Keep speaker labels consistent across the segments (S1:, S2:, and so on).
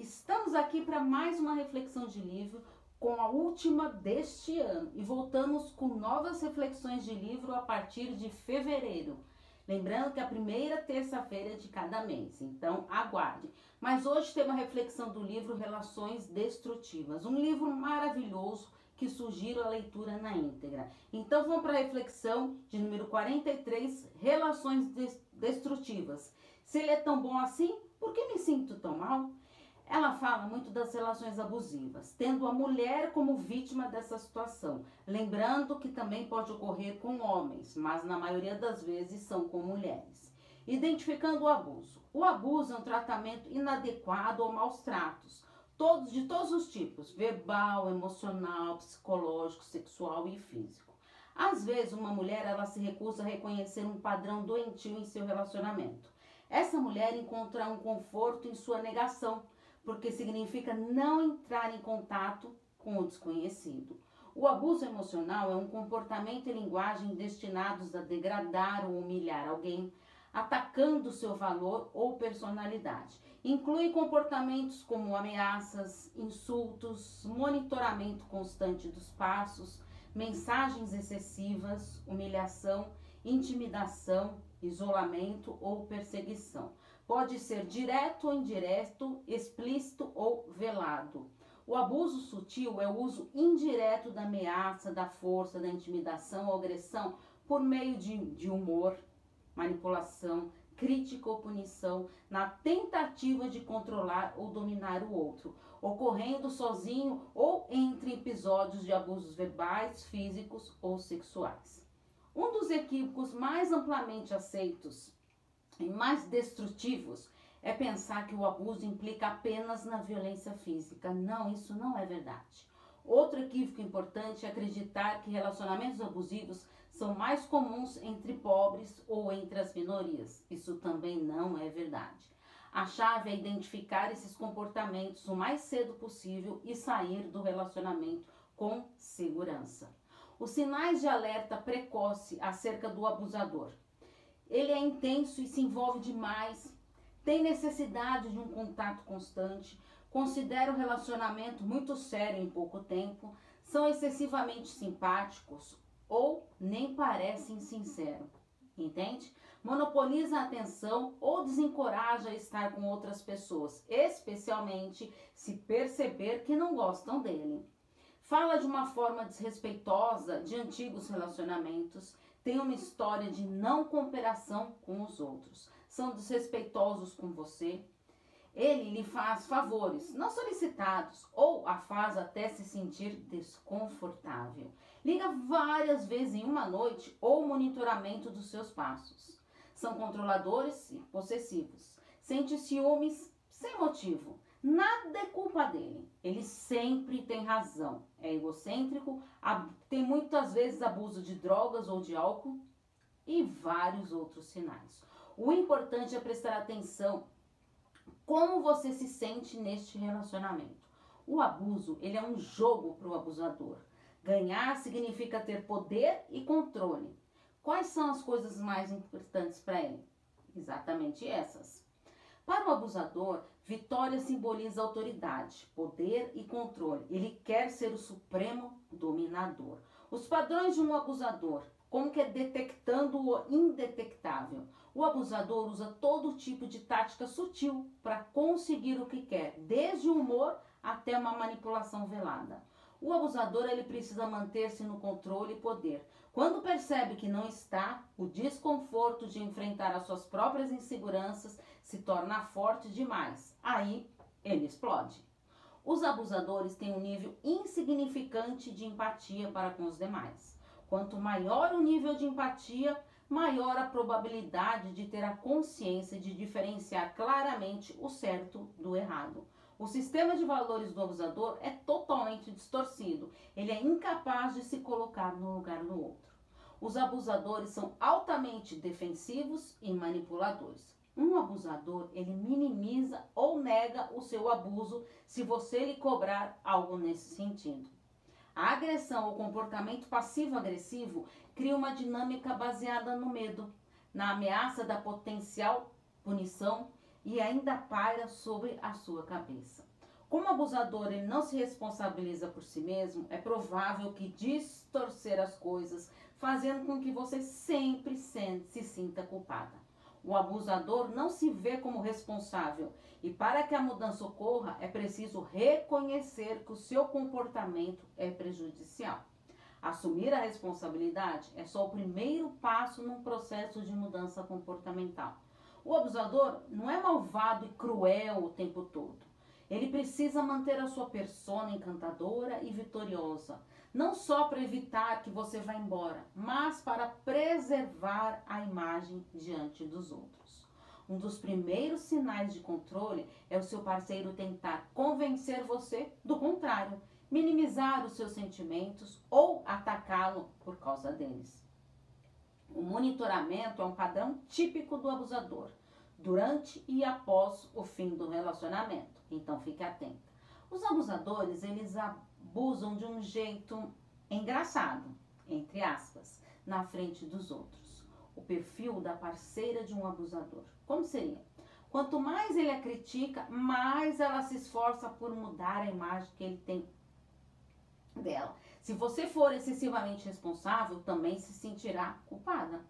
S1: Estamos aqui para mais uma reflexão de livro com a última deste ano e voltamos com novas reflexões de livro a partir de fevereiro. Lembrando que a primeira terça-feira de cada mês, então aguarde. Mas hoje tem uma reflexão do livro Relações Destrutivas, um livro maravilhoso que sugiro a leitura na íntegra. Então vamos para a reflexão de número 43, Relações Destrutivas. Se ele é tão bom assim, por que me sinto tão mal? Ela fala muito das relações abusivas, tendo a mulher como vítima dessa situação, lembrando que também pode ocorrer com homens, mas na maioria das vezes são com mulheres. Identificando o abuso. O abuso é um tratamento inadequado ou maus tratos, todos de todos os tipos, verbal, emocional, psicológico, sexual e físico. Às vezes, uma mulher ela se recusa a reconhecer um padrão doentio em seu relacionamento. Essa mulher encontra um conforto em sua negação porque significa não entrar em contato com o desconhecido. O abuso emocional é um comportamento e linguagem destinados a degradar ou humilhar alguém, atacando seu valor ou personalidade. Inclui comportamentos como ameaças, insultos, monitoramento constante dos passos, mensagens excessivas, humilhação, intimidação, isolamento ou perseguição. Pode ser direto ou indireto, explícito ou velado. O abuso sutil é o uso indireto da ameaça, da força, da intimidação ou agressão por meio de, de humor, manipulação, crítica ou punição, na tentativa de controlar ou dominar o outro, ocorrendo sozinho ou entre episódios de abusos verbais, físicos ou sexuais. Um dos equívocos mais amplamente aceitos e mais destrutivos é pensar que o abuso implica apenas na violência física. Não, isso não é verdade. Outro equívoco importante é acreditar que relacionamentos abusivos são mais comuns entre pobres ou entre as minorias. Isso também não é verdade. A chave é identificar esses comportamentos o mais cedo possível e sair do relacionamento com segurança. Os sinais de alerta precoce acerca do abusador ele é intenso e se envolve demais, tem necessidade de um contato constante, considera o relacionamento muito sério em pouco tempo, são excessivamente simpáticos ou nem parecem sinceros. Entende? Monopoliza a atenção ou desencoraja a estar com outras pessoas, especialmente se perceber que não gostam dele. Fala de uma forma desrespeitosa de antigos relacionamentos, tem uma história de não cooperação com os outros, são desrespeitosos com você. Ele lhe faz favores não solicitados ou a faz até se sentir desconfortável. Liga várias vezes em uma noite ou monitoramento dos seus passos. São controladores e possessivos. Sente ciúmes sem motivo Nada é culpa dele. Ele sempre tem razão. É egocêntrico, tem muitas vezes abuso de drogas ou de álcool e vários outros sinais. O importante é prestar atenção como você se sente neste relacionamento. O abuso, ele é um jogo para o abusador. Ganhar significa ter poder e controle. Quais são as coisas mais importantes para ele? Exatamente essas. Para o abusador, vitória simboliza autoridade, poder e controle. Ele quer ser o supremo dominador. Os padrões de um abusador, como que é detectando o indetectável. O abusador usa todo tipo de tática sutil para conseguir o que quer, desde o humor até uma manipulação velada. O abusador ele precisa manter-se no controle e poder. Quando percebe que não está, o desconforto de enfrentar as suas próprias inseguranças se torna forte demais. Aí ele explode. Os abusadores têm um nível insignificante de empatia para com os demais. Quanto maior o nível de empatia, maior a probabilidade de ter a consciência de diferenciar claramente o certo do errado. O sistema de valores do abusador é totalmente distorcido. Ele é incapaz de se colocar no lugar do outro. Os abusadores são altamente defensivos e manipuladores. Um abusador, ele minimiza ou nega o seu abuso se você lhe cobrar algo nesse sentido. A agressão ou comportamento passivo-agressivo cria uma dinâmica baseada no medo, na ameaça da potencial punição e ainda paira sobre a sua cabeça. Como o abusador ele não se responsabiliza por si mesmo, é provável que distorcer as coisas, fazendo com que você sempre se sinta culpada. O abusador não se vê como responsável e para que a mudança ocorra é preciso reconhecer que o seu comportamento é prejudicial. Assumir a responsabilidade é só o primeiro passo num processo de mudança comportamental. O abusador não é malvado e cruel o tempo todo. Ele precisa manter a sua persona encantadora e vitoriosa, não só para evitar que você vá embora, mas para preservar a imagem diante dos outros. Um dos primeiros sinais de controle é o seu parceiro tentar convencer você do contrário, minimizar os seus sentimentos ou atacá-lo por causa deles. O monitoramento é um padrão típico do abusador, durante e após o fim do relacionamento. Então fique atenta. Os abusadores, eles abusam de um jeito engraçado, entre aspas, na frente dos outros. O perfil da parceira de um abusador. Como seria? Quanto mais ele a critica, mais ela se esforça por mudar a imagem que ele tem dela. Se você for excessivamente responsável, também se sentirá culpada.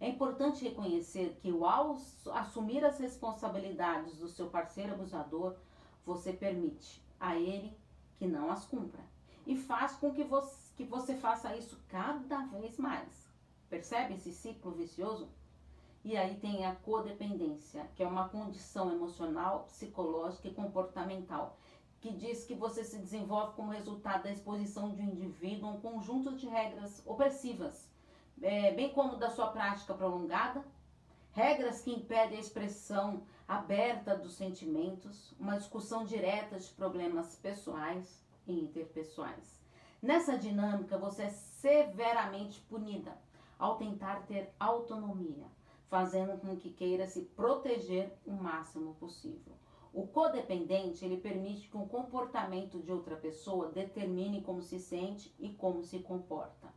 S1: É importante reconhecer que ao assumir as responsabilidades do seu parceiro abusador, você permite a ele que não as cumpra e faz com que você, que você faça isso cada vez mais. Percebe esse ciclo vicioso? E aí tem a codependência, que é uma condição emocional, psicológica e comportamental, que diz que você se desenvolve como resultado da exposição de um indivíduo a um conjunto de regras opressivas, é, bem como da sua prática prolongada, regras que impedem a expressão aberta dos sentimentos, uma discussão direta de problemas pessoais e interpessoais. Nessa dinâmica, você é severamente punida ao tentar ter autonomia, fazendo com que queira se proteger o máximo possível. O codependente, ele permite que o comportamento de outra pessoa determine como se sente e como se comporta.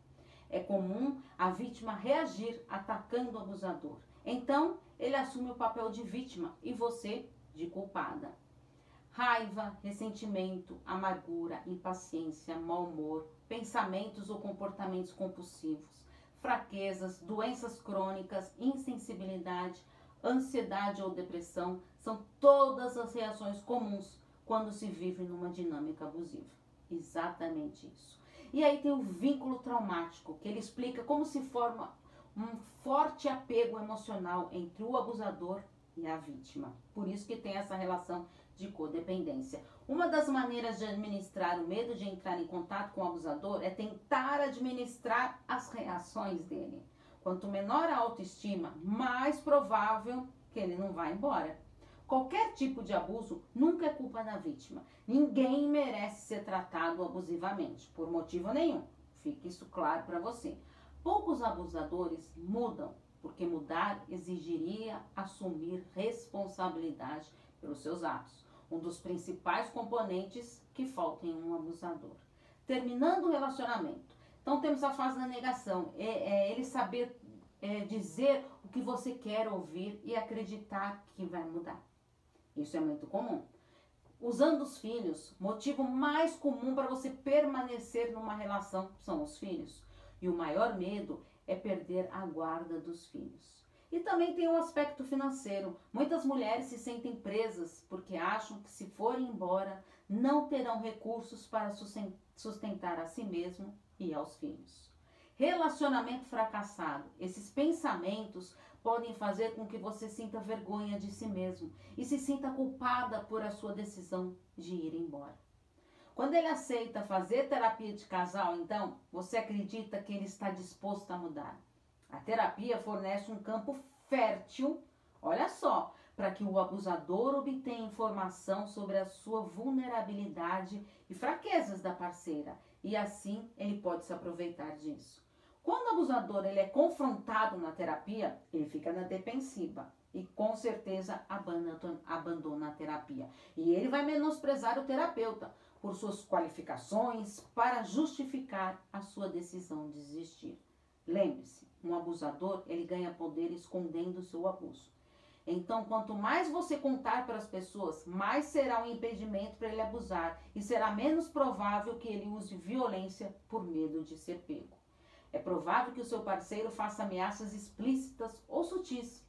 S1: É comum a vítima reagir atacando o abusador. Então, ele assume o papel de vítima e você de culpada. Raiva, ressentimento, amargura, impaciência, mau humor, pensamentos ou comportamentos compulsivos, fraquezas, doenças crônicas, insensibilidade, ansiedade ou depressão são todas as reações comuns quando se vive numa dinâmica abusiva. Exatamente isso. E aí tem o vínculo traumático, que ele explica como se forma um forte apego emocional entre o abusador e a vítima. Por isso que tem essa relação de codependência. Uma das maneiras de administrar o medo de entrar em contato com o abusador é tentar administrar as reações dele. Quanto menor a autoestima, mais provável que ele não vá embora. Qualquer tipo de abuso nunca é culpa da vítima. Ninguém merece ser tratado abusivamente, por motivo nenhum. Fique isso claro para você. Poucos abusadores mudam, porque mudar exigiria assumir responsabilidade pelos seus atos, um dos principais componentes que falta em um abusador. Terminando o relacionamento. Então temos a fase da negação, é, é ele saber é, dizer o que você quer ouvir e acreditar que vai mudar. Isso é muito comum. Usando os filhos, motivo mais comum para você permanecer numa relação são os filhos. E o maior medo é perder a guarda dos filhos. E também tem um aspecto financeiro. Muitas mulheres se sentem presas porque acham que se forem embora não terão recursos para sustentar a si mesmo e aos filhos. Relacionamento fracassado. Esses pensamentos podem fazer com que você sinta vergonha de si mesmo e se sinta culpada por a sua decisão de ir embora. Quando ele aceita fazer terapia de casal, então, você acredita que ele está disposto a mudar. A terapia fornece um campo fértil, olha só, para que o abusador obtenha informação sobre a sua vulnerabilidade e fraquezas da parceira, e assim ele pode se aproveitar disso. Quando o abusador ele é confrontado na terapia, ele fica na defensiva e com certeza abandona, abandona a terapia. E ele vai menosprezar o terapeuta, por suas qualificações para justificar a sua decisão de desistir. Lembre-se, um abusador, ele ganha poder escondendo o seu abuso. Então, quanto mais você contar para as pessoas, mais será um impedimento para ele abusar e será menos provável que ele use violência por medo de ser pego. É provável que o seu parceiro faça ameaças explícitas ou sutis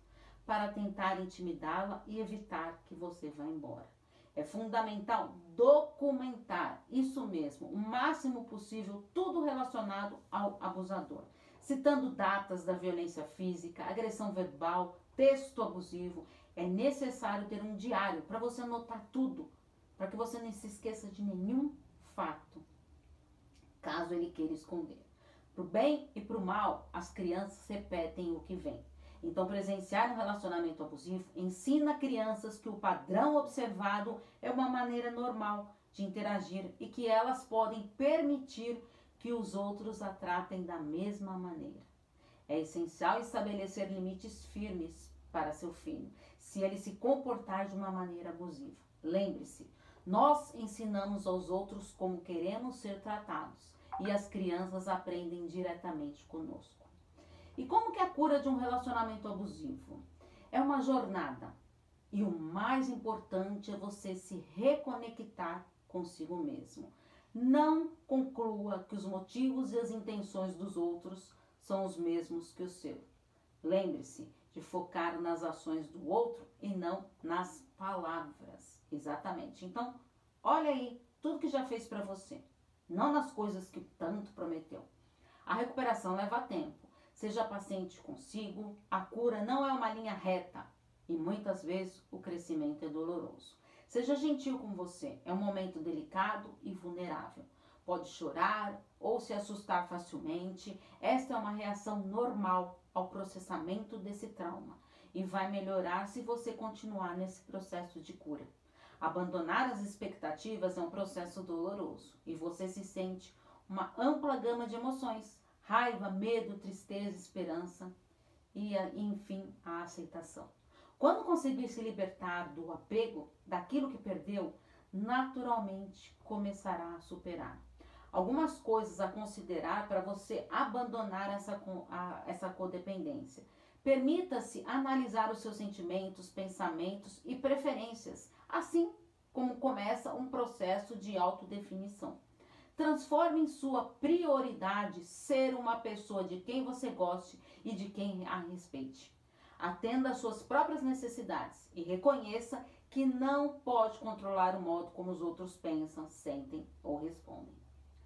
S1: para tentar intimidá-la e evitar que você vá embora. É fundamental documentar, isso mesmo, o máximo possível, tudo relacionado ao abusador, citando datas da violência física, agressão verbal, texto abusivo. É necessário ter um diário para você anotar tudo, para que você não se esqueça de nenhum fato, caso ele queira esconder. Para o bem e para o mal, as crianças repetem o que vem. Então, presenciar um relacionamento abusivo ensina crianças que o padrão observado é uma maneira normal de interagir e que elas podem permitir que os outros a tratem da mesma maneira. É essencial estabelecer limites firmes para seu filho, se ele se comportar de uma maneira abusiva. Lembre-se, nós ensinamos aos outros como queremos ser tratados e as crianças aprendem diretamente conosco. E como que é a cura de um relacionamento abusivo? É uma jornada. E o mais importante é você se reconectar consigo mesmo. Não conclua que os motivos e as intenções dos outros são os mesmos que o seu. Lembre-se de focar nas ações do outro e não nas palavras. Exatamente. Então, olha aí tudo que já fez para você, não nas coisas que tanto prometeu. A recuperação leva tempo. Seja paciente consigo, a cura não é uma linha reta e muitas vezes o crescimento é doloroso. Seja gentil com você, é um momento delicado e vulnerável. Pode chorar ou se assustar facilmente. Esta é uma reação normal ao processamento desse trauma e vai melhorar se você continuar nesse processo de cura. Abandonar as expectativas é um processo doloroso e você se sente uma ampla gama de emoções raiva, medo, tristeza, esperança e, enfim, a aceitação. Quando conseguir se libertar do apego, daquilo que perdeu, naturalmente começará a superar. Algumas coisas a considerar para você abandonar essa, a, essa codependência. Permita-se analisar os seus sentimentos, pensamentos e preferências, assim como começa um processo de autodefinição. Transforme em sua prioridade ser uma pessoa de quem você goste e de quem a respeite. Atenda às suas próprias necessidades e reconheça que não pode controlar o modo como os outros pensam, sentem ou respondem.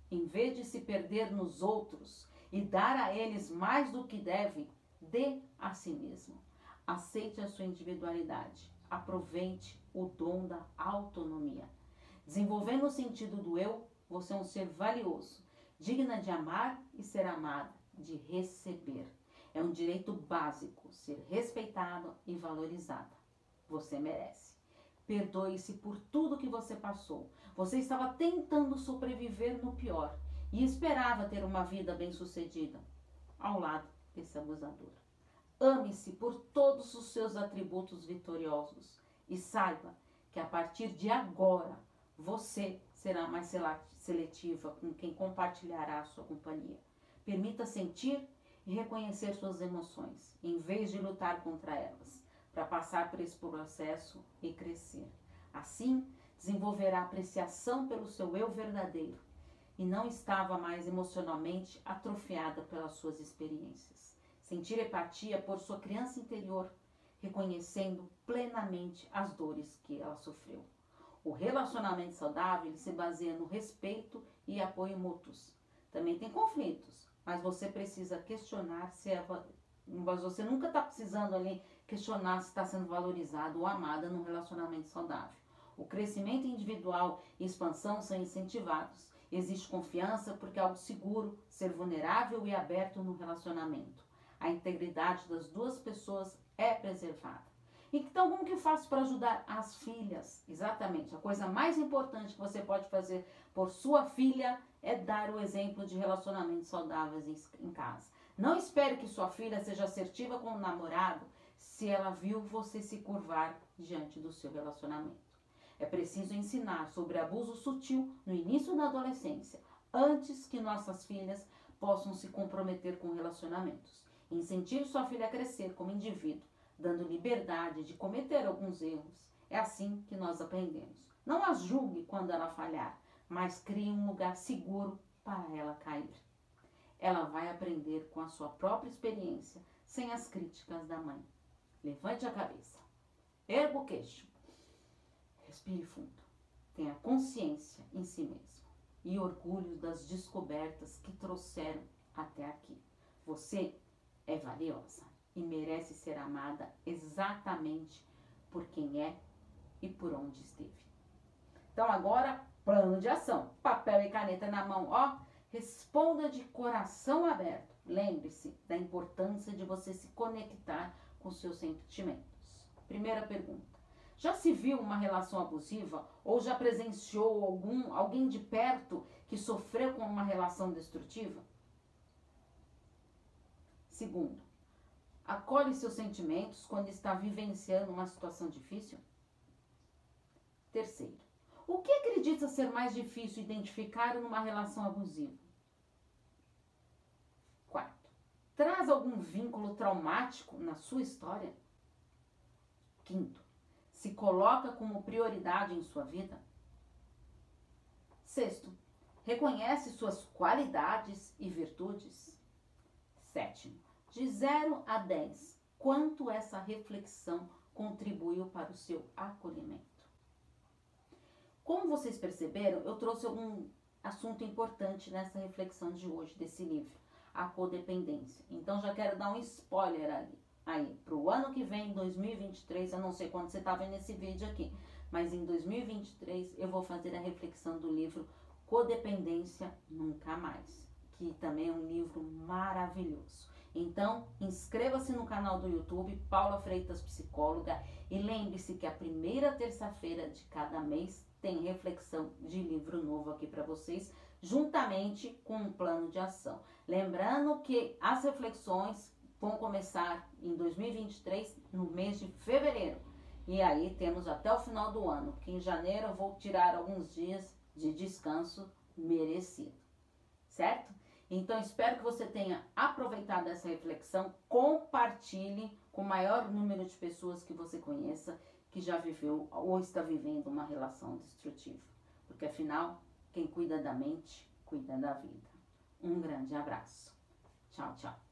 S1: Em vez de se perder nos outros e dar a eles mais do que deve, dê a si mesmo. Aceite a sua individualidade. Aproveite o dom da autonomia. Desenvolvendo o sentido do eu, você é um ser valioso, digna de amar e ser amada, de receber. É um direito básico ser respeitado e valorizada. Você merece. Perdoe-se por tudo que você passou. Você estava tentando sobreviver no pior e esperava ter uma vida bem-sucedida ao lado desse abusador. Ame-se por todos os seus atributos vitoriosos e saiba que a partir de agora você será mais seletiva com quem compartilhará a sua companhia. Permita sentir e reconhecer suas emoções, em vez de lutar contra elas, para passar por esse processo e crescer. Assim, desenvolverá apreciação pelo seu eu verdadeiro e não estava mais emocionalmente atrofiada pelas suas experiências. Sentir empatia por sua criança interior, reconhecendo plenamente as dores que ela sofreu. O relacionamento saudável se baseia no respeito e apoio mútuos. Também tem conflitos, mas você precisa questionar se é, você nunca está precisando ali questionar se está sendo valorizado ou amada num relacionamento saudável. O crescimento individual e expansão são incentivados. Existe confiança porque é algo seguro, ser vulnerável e aberto no relacionamento. A integridade das duas pessoas é preservada. Então, como que faço para ajudar as filhas? Exatamente, a coisa mais importante que você pode fazer por sua filha é dar o exemplo de relacionamentos saudáveis em casa. Não espere que sua filha seja assertiva com o namorado se ela viu você se curvar diante do seu relacionamento. É preciso ensinar sobre abuso sutil no início da adolescência, antes que nossas filhas possam se comprometer com relacionamentos. Incentive sua filha a crescer como indivíduo dando liberdade de cometer alguns erros. É assim que nós aprendemos. Não as julgue quando ela falhar, mas crie um lugar seguro para ela cair. Ela vai aprender com a sua própria experiência, sem as críticas da mãe. Levante a cabeça. Erga o queixo. Respire fundo. Tenha consciência em si mesmo e orgulho das descobertas que trouxeram até aqui. Você é valiosa e merece ser amada exatamente por quem é e por onde esteve. Então agora, plano de ação. Papel e caneta na mão, ó. Responda de coração aberto. Lembre-se da importância de você se conectar com seus sentimentos. Primeira pergunta. Já se viu uma relação abusiva ou já presenciou algum alguém de perto que sofreu com uma relação destrutiva? Segundo, acolhe seus sentimentos quando está vivenciando uma situação difícil? Terceiro, o que acredita ser mais difícil identificar numa relação abusiva? Quarto, traz algum vínculo traumático na sua história? Quinto, se coloca como prioridade em sua vida? Sexto, reconhece suas qualidades e virtudes? Sétimo, de 0 a 10, quanto essa reflexão contribuiu para o seu acolhimento? Como vocês perceberam, eu trouxe algum assunto importante nessa reflexão de hoje, desse livro, a codependência. Então já quero dar um spoiler ali, aí, para o ano que vem, 2023, eu não sei quando você está vendo esse vídeo aqui, mas em 2023 eu vou fazer a reflexão do livro Codependência Nunca Mais, que também é um livro maravilhoso. Então, inscreva-se no canal do YouTube Paula Freitas Psicóloga e lembre-se que a primeira terça-feira de cada mês tem reflexão de livro novo aqui para vocês, juntamente com um plano de ação. Lembrando que as reflexões vão começar em 2023, no mês de fevereiro. E aí temos até o final do ano, que em janeiro eu vou tirar alguns dias de descanso merecido. Certo? Então espero que você tenha aproveitado essa reflexão, compartilhe com o maior número de pessoas que você conheça que já viveu ou está vivendo uma relação destrutiva. Porque afinal, quem cuida da mente, cuida da vida. Um grande abraço. Tchau, tchau.